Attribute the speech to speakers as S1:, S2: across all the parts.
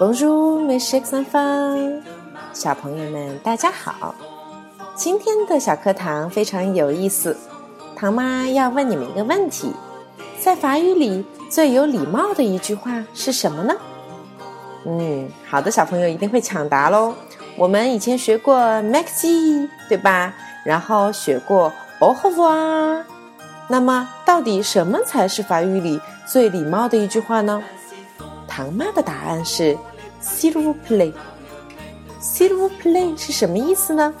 S1: Bonjour, mes chers enfants，小朋友们，大家好。今天的小课堂非常有意思，唐妈要问你们一个问题：在法语里最有礼貌的一句话是什么呢？嗯，好的，小朋友一定会抢答喽。我们以前学过 Maxi，对吧？然后学过 Au revoir。那么，到底什么才是法语里最礼貌的一句话呢？唐妈的答案是 S'il v e plaît。S'il v e plaît 是什么意思呢？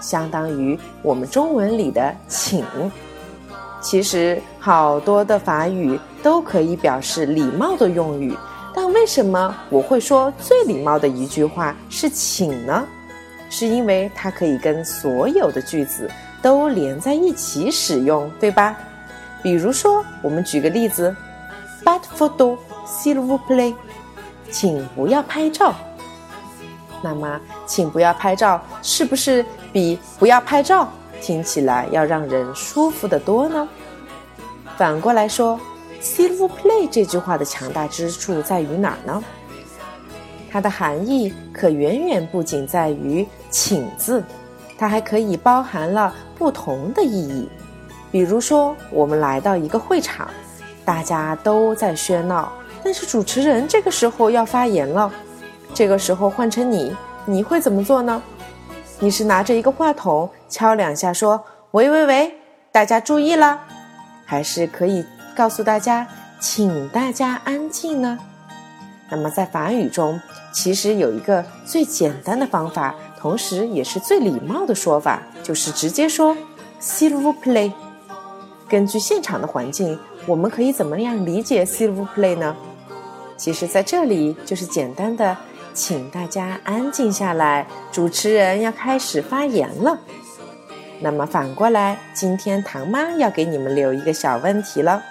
S1: 相当于我们中文里的“请”。其实，好多的法语都可以表示礼貌的用语，但为什么我会说最礼貌的一句话是“请”呢？是因为它可以跟所有的句子。都连在一起使用，对吧？比如说，我们举个例子，But photo, s'il vous plaît，请不要拍照。那么，请不要拍照，是不是比不要拍照听起来要让人舒服得多呢？反过来说，s'il vous plaît 这句话的强大之处在于哪儿呢？它的含义可远远不仅在于“请”字。它还可以包含了不同的意义，比如说，我们来到一个会场，大家都在喧闹，但是主持人这个时候要发言了，这个时候换成你，你会怎么做呢？你是拿着一个话筒敲两下说“喂喂喂，大家注意了”，还是可以告诉大家“请大家安静”呢？那么在法语中，其实有一个最简单的方法。同时，也是最礼貌的说法，就是直接说 “s'il vous plaît”。根据现场的环境，我们可以怎么样理解 “s'il vous plaît” 呢？其实，在这里就是简单的，请大家安静下来，主持人要开始发言了。那么反过来，今天唐妈要给你们留一个小问题了：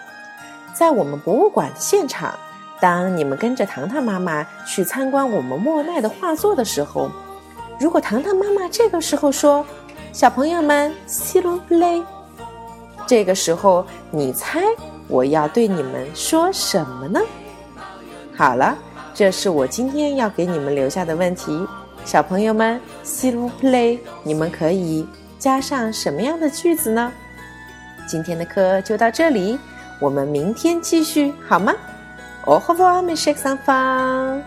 S1: 在我们博物馆的现场，当你们跟着糖糖妈妈去参观我们莫奈的画作的时候。如果糖糖妈妈这个时候说：“小朋友们，silv Play。”这个时候，你猜我要对你们说什么呢？好了，这是我今天要给你们留下的问题。小朋友们，s'il vous plaît，你们可以加上什么样的句子呢？今天的课就到这里，我们明天继续好吗？Au revoir, mes chers enfants.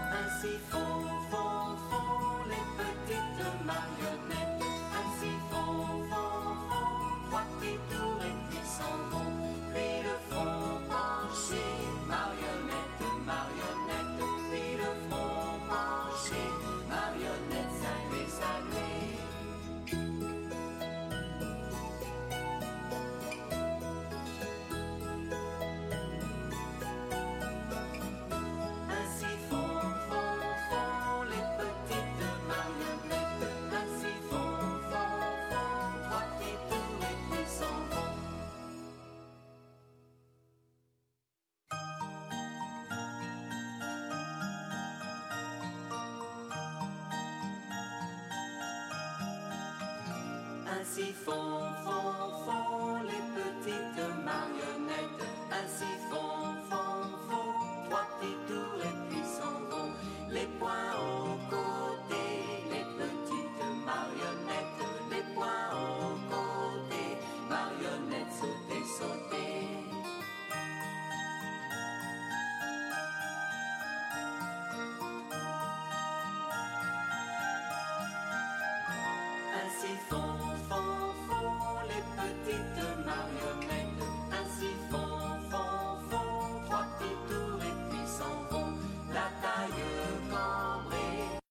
S2: Ainsi font, font, font les petites marionnettes. Ainsi font, winter, now your name.